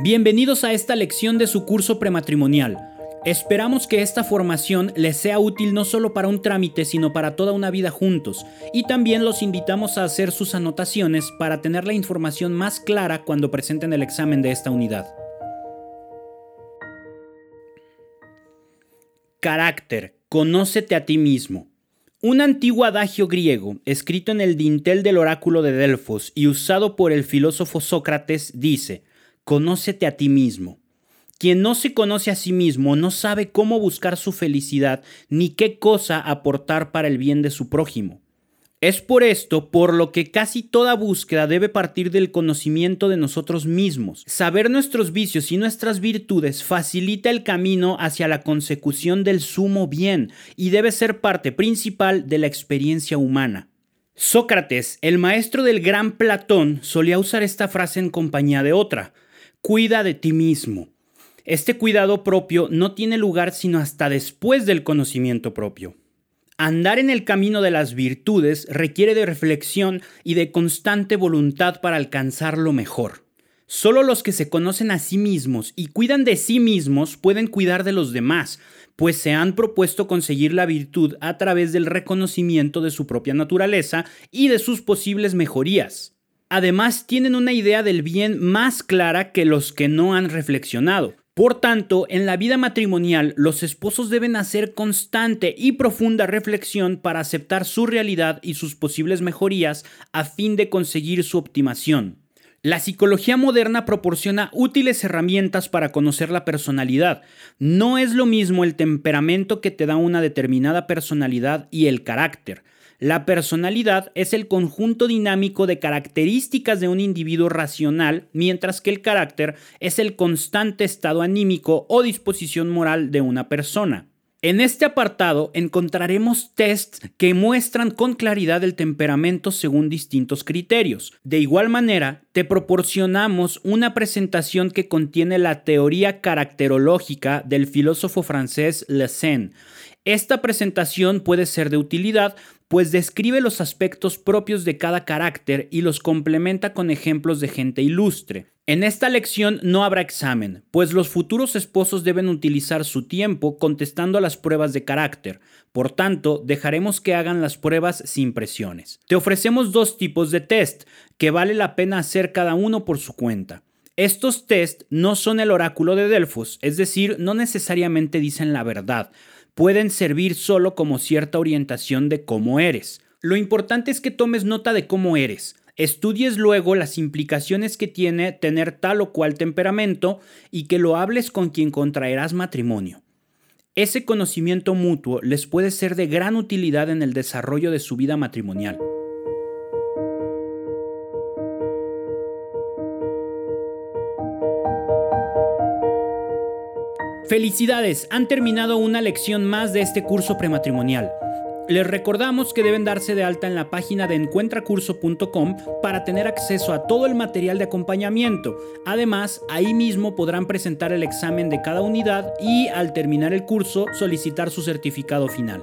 Bienvenidos a esta lección de su curso prematrimonial. Esperamos que esta formación les sea útil no solo para un trámite, sino para toda una vida juntos, y también los invitamos a hacer sus anotaciones para tener la información más clara cuando presenten el examen de esta unidad. Carácter. Conócete a ti mismo. Un antiguo adagio griego, escrito en el dintel del oráculo de Delfos y usado por el filósofo Sócrates, dice, Conócete a ti mismo. Quien no se conoce a sí mismo no sabe cómo buscar su felicidad ni qué cosa aportar para el bien de su prójimo. Es por esto por lo que casi toda búsqueda debe partir del conocimiento de nosotros mismos. Saber nuestros vicios y nuestras virtudes facilita el camino hacia la consecución del sumo bien y debe ser parte principal de la experiencia humana. Sócrates, el maestro del gran Platón, solía usar esta frase en compañía de otra cuida de ti mismo. Este cuidado propio no tiene lugar sino hasta después del conocimiento propio. Andar en el camino de las virtudes requiere de reflexión y de constante voluntad para alcanzar lo mejor. Solo los que se conocen a sí mismos y cuidan de sí mismos pueden cuidar de los demás, pues se han propuesto conseguir la virtud a través del reconocimiento de su propia naturaleza y de sus posibles mejorías. Además, tienen una idea del bien más clara que los que no han reflexionado. Por tanto, en la vida matrimonial, los esposos deben hacer constante y profunda reflexión para aceptar su realidad y sus posibles mejorías a fin de conseguir su optimación. La psicología moderna proporciona útiles herramientas para conocer la personalidad. No es lo mismo el temperamento que te da una determinada personalidad y el carácter. La personalidad es el conjunto dinámico de características de un individuo racional, mientras que el carácter es el constante estado anímico o disposición moral de una persona. En este apartado encontraremos tests que muestran con claridad el temperamento según distintos criterios. De igual manera, te proporcionamos una presentación que contiene la teoría caracterológica del filósofo francés Le Esta presentación puede ser de utilidad pues describe los aspectos propios de cada carácter y los complementa con ejemplos de gente ilustre. En esta lección no habrá examen, pues los futuros esposos deben utilizar su tiempo contestando a las pruebas de carácter, por tanto dejaremos que hagan las pruebas sin presiones. Te ofrecemos dos tipos de test, que vale la pena hacer cada uno por su cuenta. Estos test no son el oráculo de Delfos, es decir, no necesariamente dicen la verdad, pueden servir solo como cierta orientación de cómo eres. Lo importante es que tomes nota de cómo eres. Estudies luego las implicaciones que tiene tener tal o cual temperamento y que lo hables con quien contraerás matrimonio. Ese conocimiento mutuo les puede ser de gran utilidad en el desarrollo de su vida matrimonial. Felicidades, han terminado una lección más de este curso prematrimonial. Les recordamos que deben darse de alta en la página de encuentracurso.com para tener acceso a todo el material de acompañamiento. Además, ahí mismo podrán presentar el examen de cada unidad y al terminar el curso solicitar su certificado final.